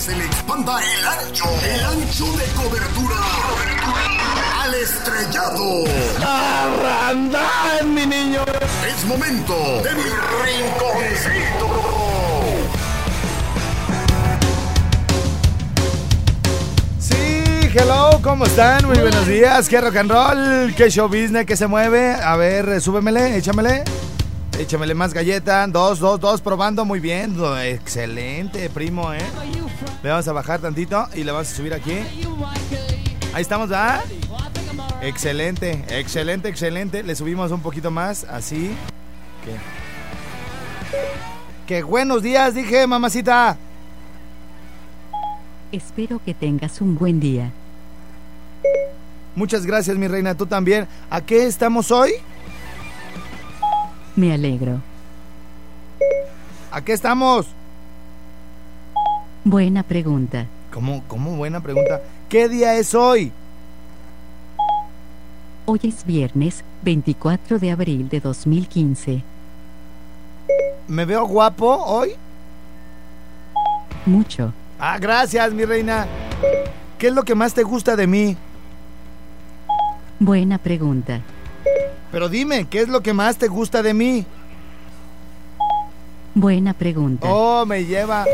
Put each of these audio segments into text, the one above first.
Que se le expanda el ancho, el ancho de cobertura al estrellado. ¡Arrandán, mi niño! Es momento de mi rinconcito. Sí, hello, ¿cómo están? Muy buenos días. ¿Qué rock and roll? ¿Qué show business? ¿Qué se mueve? A ver, súbemele, échamele. Échamele más galleta. Dos, dos, dos, probando. Muy bien. Excelente, primo, ¿eh? Le vamos a bajar tantito y le vamos a subir aquí. Ahí estamos, ¿verdad? Excelente, excelente, excelente. Le subimos un poquito más, así. ¿Qué? ¡Qué buenos días! Dije, mamacita. Espero que tengas un buen día. Muchas gracias, mi reina. Tú también. ¿A qué estamos hoy? Me alegro. ¿A qué estamos? Buena pregunta. ¿Cómo, cómo? Buena pregunta. ¿Qué día es hoy? Hoy es viernes 24 de abril de 2015. ¿Me veo guapo hoy? Mucho. Ah, gracias, mi reina. ¿Qué es lo que más te gusta de mí? Buena pregunta. Pero dime, ¿qué es lo que más te gusta de mí? Buena pregunta. Oh, me lleva.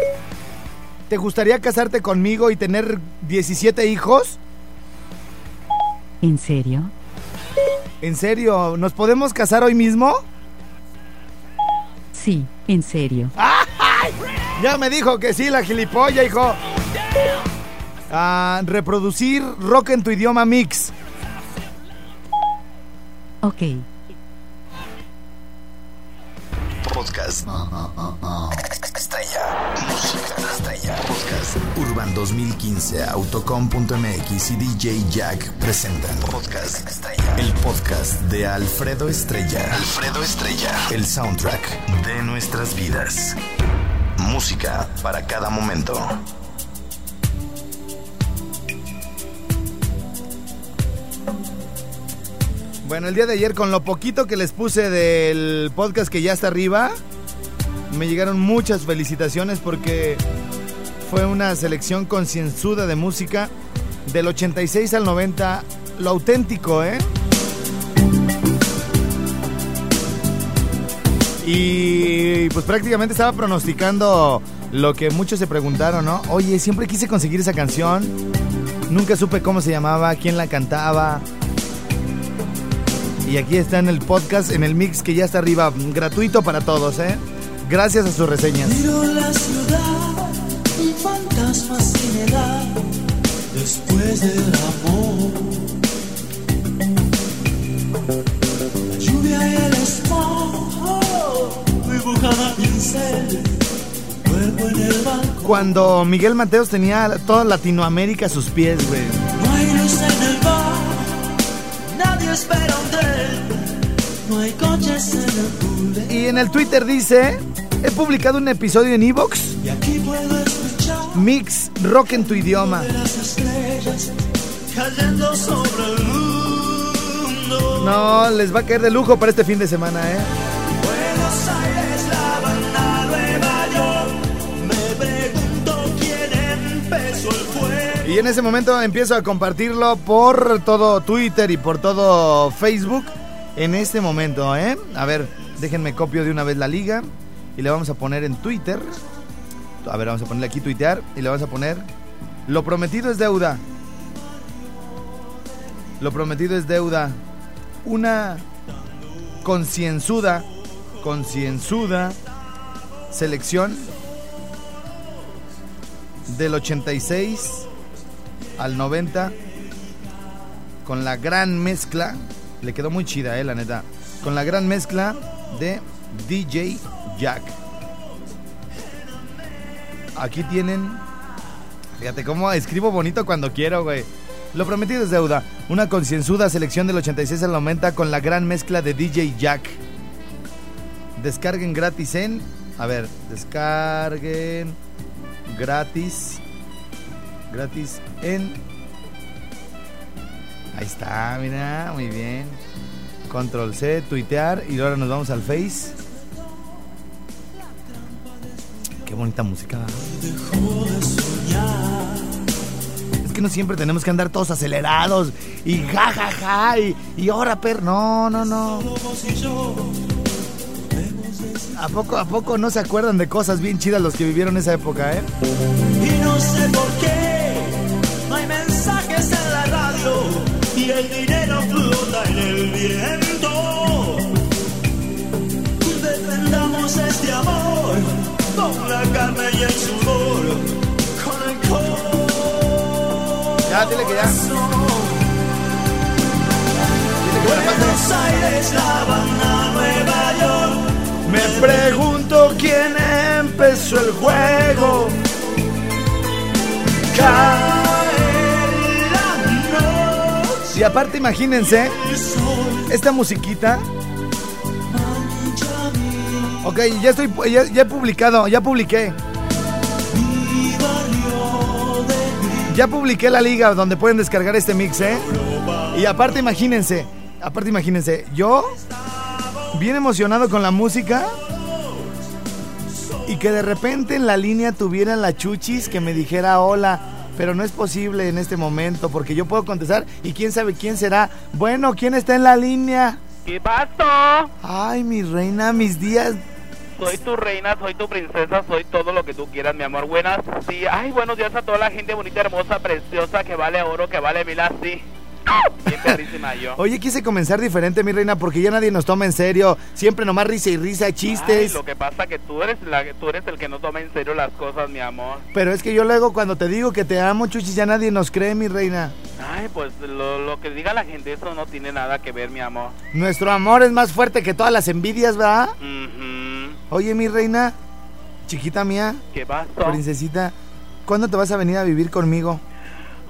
¿Te gustaría casarte conmigo y tener 17 hijos? ¿En serio? ¿En serio? ¿Nos podemos casar hoy mismo? Sí, en serio. Ya me dijo que sí, la gilipollas, hijo. Ah, reproducir rock en tu idioma mix. Ok. Podcast. Estrella. Música estrella. Podcast. Urban 2015, Autocom.mx y DJ Jack presentan Podcast Estrella. El podcast de Alfredo Estrella. Alfredo Estrella. El soundtrack de nuestras vidas. Música para cada momento. Bueno, el día de ayer con lo poquito que les puse del podcast que ya está arriba, me llegaron muchas felicitaciones porque fue una selección concienzuda de música del 86 al 90, lo auténtico, ¿eh? Y pues prácticamente estaba pronosticando lo que muchos se preguntaron, ¿no? Oye, siempre quise conseguir esa canción, nunca supe cómo se llamaba, quién la cantaba. Y aquí está en el podcast, en el mix que ya está arriba, gratuito para todos, ¿eh? Gracias a sus reseñas. Miro la ciudad, un fantasma sin edad, después del amor. La lluvia y el dibujada pincel. Cuando Miguel Mateos tenía toda Latinoamérica a sus pies, güey. No hay luz en el bar, nadie espera un tren, no hay coches en el pool. Y en el Twitter dice, he publicado un episodio en Evox, Y aquí puedo escuchar Mix Rock en tu idioma. las estrellas cayendo sobre el mundo. No, les va a caer de lujo para este fin de semana, ¿eh? Buenos Aires, Y en ese momento empiezo a compartirlo por todo Twitter y por todo Facebook. En este momento, ¿eh? A ver, déjenme copio de una vez la liga. Y le vamos a poner en Twitter. A ver, vamos a ponerle aquí tuitear. Y le vamos a poner. Lo prometido es deuda. Lo prometido es deuda. Una concienzuda. Concienzuda. Selección. Del 86 al 90 con la gran mezcla, le quedó muy chida, eh, la neta, con la gran mezcla de DJ Jack. Aquí tienen. Fíjate cómo escribo bonito cuando quiero, güey. Lo prometido es deuda. Una concienzuda selección del 86 al 90 con la gran mezcla de DJ Jack. Descarguen gratis en. A ver, descarguen gratis. Gratis en. Ahí está, mira, muy bien. Control C, tuitear y ahora nos vamos al Face. Qué bonita música. Es que no siempre tenemos que andar todos acelerados y ja ja ja y, y ahora per no no no. ¿A poco, ¿A poco no se acuerdan de cosas bien chidas los que vivieron esa época, eh? Y no sé por qué no hay mensajes en la radio y el dinero flota en el viento. Defendamos este amor con la carne y el sudor, con el corazón. Ya, dile que ya. Buenos Aires, La Habana, Nueva York. Me pregunto quién empezó el juego. Aparte, imagínense, esta musiquita. Ok, ya estoy, ya, ya he publicado, ya publiqué. Ya publiqué la liga donde pueden descargar este mix, ¿eh? Y aparte, imagínense, aparte, imagínense, yo bien emocionado con la música y que de repente en la línea tuvieran la chuchis que me dijera hola, pero no es posible en este momento porque yo puedo contestar y quién sabe quién será. Bueno, ¿quién está en la línea? ¿Qué pasó? Ay, mi reina, mis días. Soy tu reina, soy tu princesa, soy todo lo que tú quieras, mi amor. Buenas, sí. Ay, buenos días a toda la gente bonita, hermosa, preciosa, que vale oro, que vale mil así. Yo. Oye, quise comenzar diferente, mi reina, porque ya nadie nos toma en serio. Siempre nomás risa y risa, Ay, chistes. lo que pasa que tú eres la, tú eres el que no toma en serio las cosas, mi amor. Pero es que yo luego cuando te digo que te amo, chuchis, ya nadie nos cree, mi reina. Ay, pues lo, lo que diga la gente, eso no tiene nada que ver, mi amor. Nuestro amor es más fuerte que todas las envidias, ¿verdad? Oye, mi reina, chiquita mía, ¿Qué pasó? princesita, ¿cuándo te vas a venir a vivir conmigo?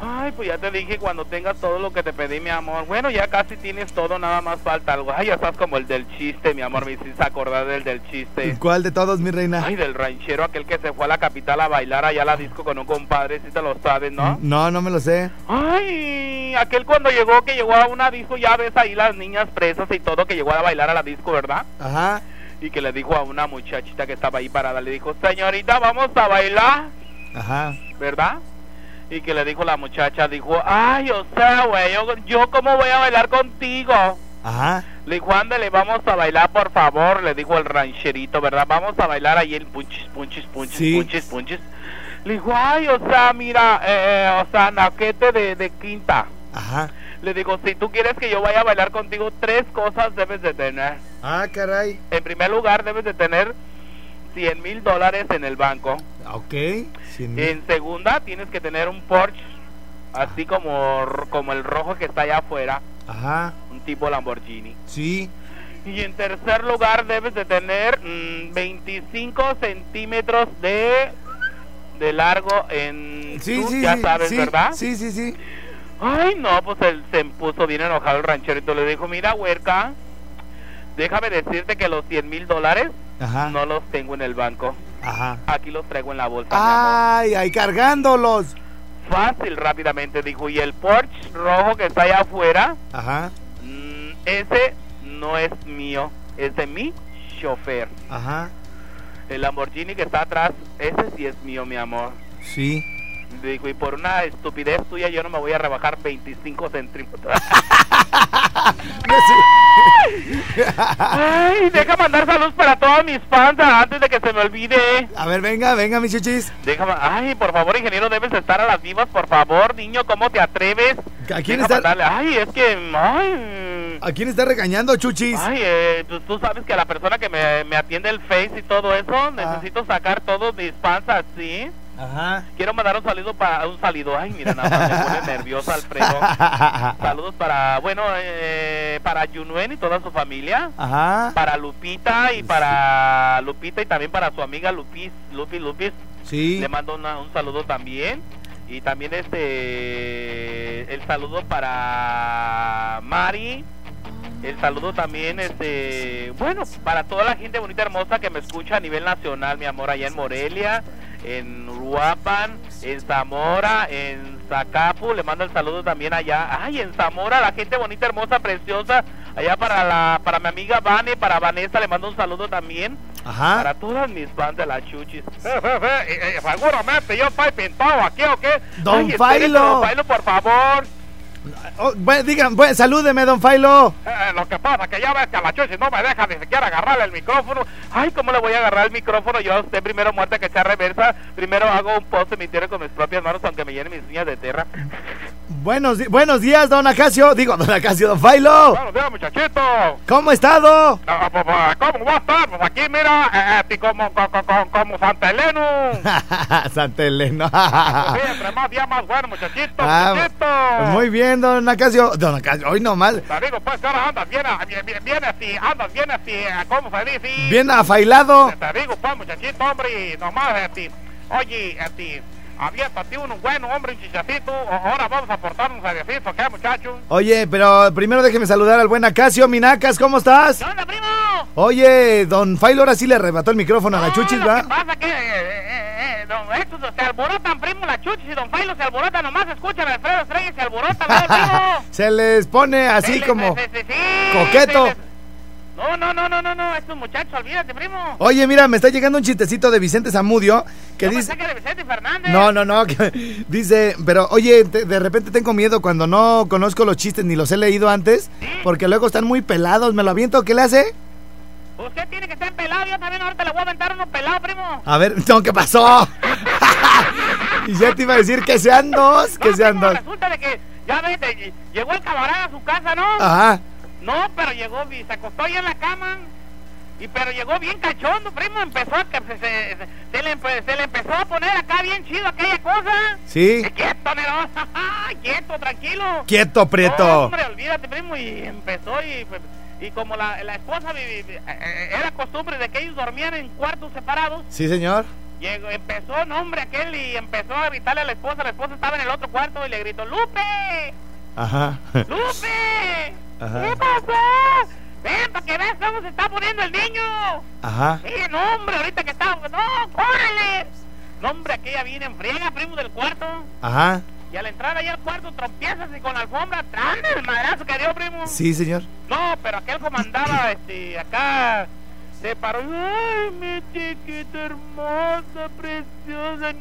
Ay, pues ya te dije cuando tengas todo lo que te pedí, mi amor. Bueno, ya casi tienes todo, nada más falta algo. Ay, ya estás como el del chiste, mi amor. Me hiciste acordar del del chiste. ¿Cuál de todos, mi reina? Ay, del ranchero, aquel que se fue a la capital a bailar allá a la disco con un compadre, si te lo sabes, ¿no? No, no me lo sé. Ay, aquel cuando llegó, que llegó a una disco, ya ves ahí las niñas presas y todo, que llegó a bailar a la disco, ¿verdad? Ajá, Y que le dijo a una muchachita que estaba ahí parada, le dijo, señorita, vamos a bailar, ajá. ¿verdad? Y que le dijo la muchacha, dijo, ay, o sea, güey, yo, yo cómo voy a bailar contigo. Ajá. Le dijo, ándale, vamos a bailar, por favor, le dijo el rancherito, ¿verdad? Vamos a bailar ahí el punchis, punchis, punchis, Sí. punchis, punchis. Le dijo, ay, o sea, mira, eh, o sea, naquete de, de quinta. Ajá. Le digo, si tú quieres que yo vaya a bailar contigo, tres cosas debes de tener. Ah, caray. En primer lugar, debes de tener 100 mil dólares en el banco. Ok. cien mil. En segunda, tienes que tener un Porsche, así como, como el rojo que está allá afuera, Ajá. un tipo Lamborghini. Sí. Y en tercer lugar debes de tener mm, 25 centímetros de, de largo en... Sí, tú sí, ya sí, sabes, ¿verdad? Sí, sí, sí. Ay, no, pues él se puso bien enojado el rancherito. Le dijo, mira, huerca, déjame decirte que los 100 mil dólares Ajá. no los tengo en el banco. Ajá. Aquí los traigo en la bolsa. Ay, ay, cargándolos. Fácil, rápidamente, dijo. Y el Porsche rojo que está allá afuera, Ajá. mm, ese no es mío, es de mi chofer. Ajá. El Lamborghini que está atrás, ese sí es mío, mi amor. Sí. Dijo, y por una estupidez tuya yo no me voy a rebajar 25 centímetros. Ay, deja mandar saludos para todos mis fans ah, antes de que se me olvide. A ver, venga, venga, mis chuchis. Déjame, ay, por favor, ingeniero, debes estar a las vivas, por favor, niño, ¿cómo te atreves? ¿A quién Deja está- mandarle- Ay, es que, ay, ¿A quién está regañando, chuchis? ay, eh, pues tú sabes que la persona que me, me atiende el Face y todo eso, necesito sacar todos mis fans así. Ajá. Quiero mandar un saludo para un saludo. Ay, mira, nada más me pone Alfredo. Saludos para, bueno, eh, para Yunuen y toda su familia. Ajá. Para Lupita y para Lupita y también para su amiga Lupis, Lupi Lupis. Sí. Le mando una- un saludo también. Y también este el saludo para Mari. El saludo también, este, bueno, para toda la gente bonita, hermosa que me escucha a nivel nacional, mi amor, allá en Morelia, en Uruapan, en Zamora, en Zacapu, le mando el saludo también allá, ay, en Zamora, la gente bonita, hermosa, preciosa, allá para la, para mi amiga Vane, para Vanessa, le mando un saludo también, Ajá. para todas mis fans de la chuchis. Eh, seguramente yo estoy pintado aquí, ¿o qué? Don Ay, Failo. Don Failo, por favor. Oh, bueno, digan, bueno, salúdeme, don Failo. Eh, lo que pasa que ya ves que a la Chuchi no me deja ni siquiera agarrarle el micrófono. Ay, ¿cómo le voy a agarrar el micrófono? Yo a usted primero muerta que echar reversa. Primero hago un post en mi tierra con mis propias manos, aunque me llenen mis uñas de tierra. Buenos, buenos días, don Acacio. Digo, don Acacio, don Failo. Buenos días, muchachito. ¿Cómo ha estado? Pues, pues, ¿Cómo va a estar? Pues aquí, mira, eh, eh, como, como, como, Santa Elena. Santa Elena. Sí, entre más día más bueno, muchachito, Ah, muchachito. Muy bien, don Acacio. Don Acacio, hoy nomás. Te digo, pues, ahora andas bien, ah, bien, bien, así, andas bien así, eh, ¿cómo se dice? Bien afailado. Te digo, pues, muchachito, hombre, nomás, este, oye, este, aviéntate uno bueno, hombre, un chichacito, ahora vamos a portar un seriecito, ¿qué, muchacho? Oye, pero primero déjeme saludar al buen Acacio. Minacas, ¿cómo estás? ¿Qué onda, primo? Oye, don Failo ahora sí le arrebató el micrófono a la No, Chuchis, que ¿va? pasa que, eh, eh, eh, don, estos se alborotan, primo, la chuchis y don Failo se alborotan, nomás escuchan a Alfredo Estrella y se alborotan, ¿verdad, primo? Se les pone así Sí, como... sí, coqueto. sí. No, no, no, no, no, no, estos muchachos, olvídate, primo. Oye, mira, me está llegando un chistecito de Vicente Zamudio que Yo dice... que era Vicente Fernández. No, no, no, que dice, pero oye, te- de repente tengo miedo cuando no conozco los chistes ni los he leído antes, porque luego están muy pelados, me lo aviento, ¿qué le hace? Usted tiene que estar pelado, yo también ahorita le voy a aventar uno pelado, primo. A ver, no, ¿qué pasó? y ya te iba a decir que sean dos, que No, sean primo, dos. Resulta de que, ya ves, de- llegó el camarada a su casa, ¿no? Ajá, No, pero llegó, se acostó ahí en la cama. Y pero llegó bien cachondo, primo, empezó a que se, se, le, empe- se le empezó a poner acá bien chido aquella cosa. sí. Eh, Quieto, Nerón, quieto, tranquilo. Quieto, Prieto. Hombre, olvídate, primo, y empezó y, pues, y como la, la esposa eh, eh, era costumbre de que ellos dormían en cuartos separados, Sí, señor. llegó, empezó, no, hombre, aquel y empezó a gritarle a la esposa, la esposa estaba en el otro cuarto y le gritó, ¡Lupe! Ajá. ¡Lupe! Ajá. ¿Qué pasó? Ven, para que veas cómo se está poniendo el niño. Ajá. Sí, no, hombre, ahorita que está... ¡No, córrele! No, hombre, aquella viene en friega, primo del cuarto. Ajá. Y al entrar ahí al cuarto trompiezas y con la alfombra, ¡tran! El madrazo que dio, primo. Sí, señor. No, pero aquel comandaba, este, acá... Se paró. ¡Ay, mi chiquita hermosa, preciosa!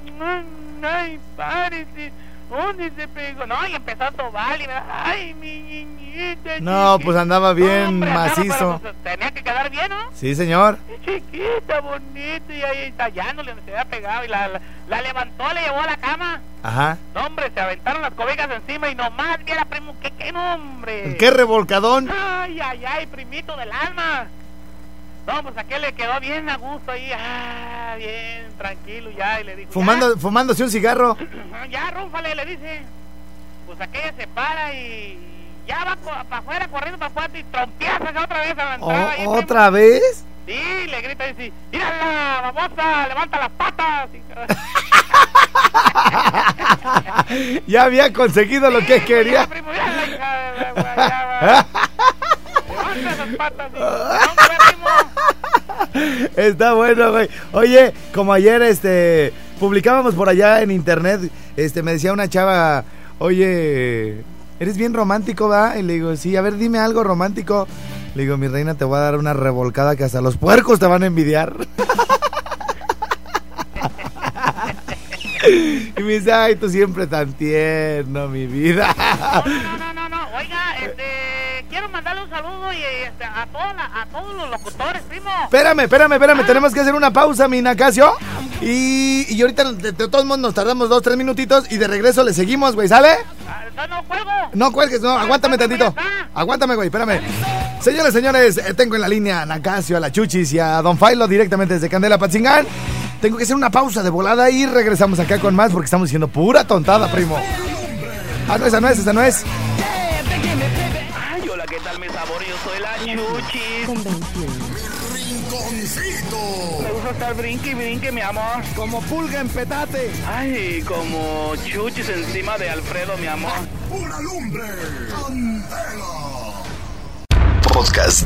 ¡Ay, párese! ¿Dónde se pegó? No, y empezó a tobar y... ¡Ay, mi niñita! No, pues andaba bien andaba, macizo. pero, pues, tenía que quedar bien, ¿no? Sí, señor. Chiquita, bonita, y ahí tallándole donde se había pegado y la, la, la levantó, le llevó a la cama. Ajá. No, hombre, se aventaron las cobijas encima y nomás viera, primo, que qué nombre. ¿Qué revolcadón? Ay, ay, ay, primito del alma. No, pues aquel le quedó bien a gusto ahí, ah, bien, tranquilo ya, y le dijo, Fumando, fumándose un cigarro. ya, ya, rúfale, le dice. Pues aquella se para y ya va para afuera, corriendo para afuera y trompiezas otra vez a la entrada. ahí, primo. ¿Otra vez? Sí, le grita y dice, mírala, babosa, levanta las patas. Ya había conseguido lo que Sí, quería. mira, primo, mírala, hija. Levanta esas patas. y- hombre, primo. Está bueno, güey. Oye, como ayer este publicábamos por allá en internet, este me decía una chava, "Oye, eres bien romántico, ¿va?" Y le digo, "Sí, a ver, dime algo romántico." Le digo, "Mi reina, te voy a dar una revolcada que hasta los puercos te van a envidiar." y me dice, "Ay, tú siempre tan tierno, mi vida." Saludo y, este, a, toda la- a todos los locutores, primo. Espérame, espérame, espérame, tenemos que hacer una pausa, mi Nacasio. Y, y ahorita, de, de todos modos, nos tardamos dos, tres minutitos y de regreso le seguimos, güey, ¿sale? Ah, No, no, juego. No cuelgues, no, aguántame tantito. Aguántame, güey, espérame. Señores, señores, eh, tengo en la línea a Nacasio, a la Chuchis y a Don Failo directamente desde Candela Patzingán. Tengo que hacer una pausa de volada y regresamos acá con más porque estamos diciendo pura tontada, primo. Ah, no, esa no es, esa no es. Chuchis. Rinconcito. Me gusta estar brinque y brinque, mi amor. Como pulga en petate. Ay, como Chuchis encima de Alfredo, mi amor. Pura lumbre. Candela. Podcast.